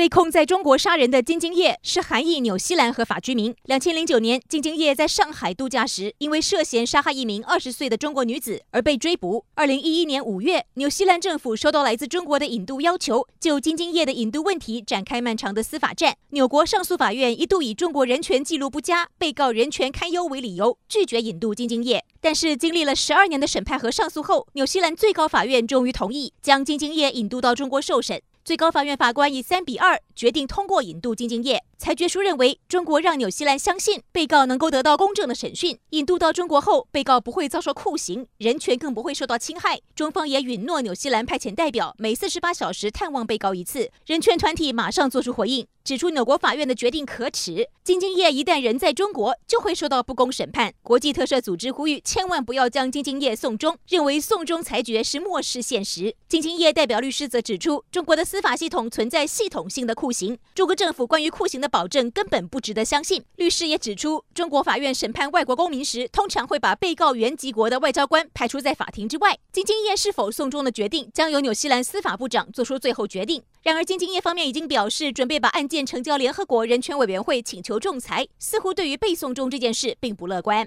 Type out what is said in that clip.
被控在中国杀人的金晶业是韩裔纽西兰合法居民。两千零九年，金晶业在上海度假时，因为涉嫌杀害一名二十岁的中国女子而被追捕。二零一一年五月，纽西兰政府收到来自中国的引渡要求，就金晶业的引渡问题展开漫长的司法战。纽国上诉法院一度以中国人权记录不佳、被告人权堪忧为理由，拒绝引渡金晶业。但是，经历了十二年的审判和上诉后，纽西兰最高法院终于同意将金晶业引渡到中国受审。最高法院法官以三比二决定通过引渡金敬业。裁决书认为，中国让纽西兰相信被告能够得到公正的审讯。引渡到中国后，被告不会遭受酷刑，人权更不会受到侵害。中方也允诺纽西兰派遣代表，每四十八小时探望被告一次。人权团体马上作出回应，指出纽国法院的决定可耻。金京业一旦人在中国，就会受到不公审判。国际特赦组织呼吁千万不要将金京业送终，认为送终裁决是漠视现实。金京业代表律师则指出，中国的司法系统存在系统性的酷刑，中国政府关于酷刑的保证根本不值得相信。律师也指出，中国法院审判外国公民时，通常会把被告原籍国的外交官排除在法庭之外。金京业是否送终的决定，将由纽西兰司法部长做出最后决定。然而，金京业方面已经表示准备把案建成交联合国人权委员会请求仲裁，似乎对于背诵中这件事并不乐观。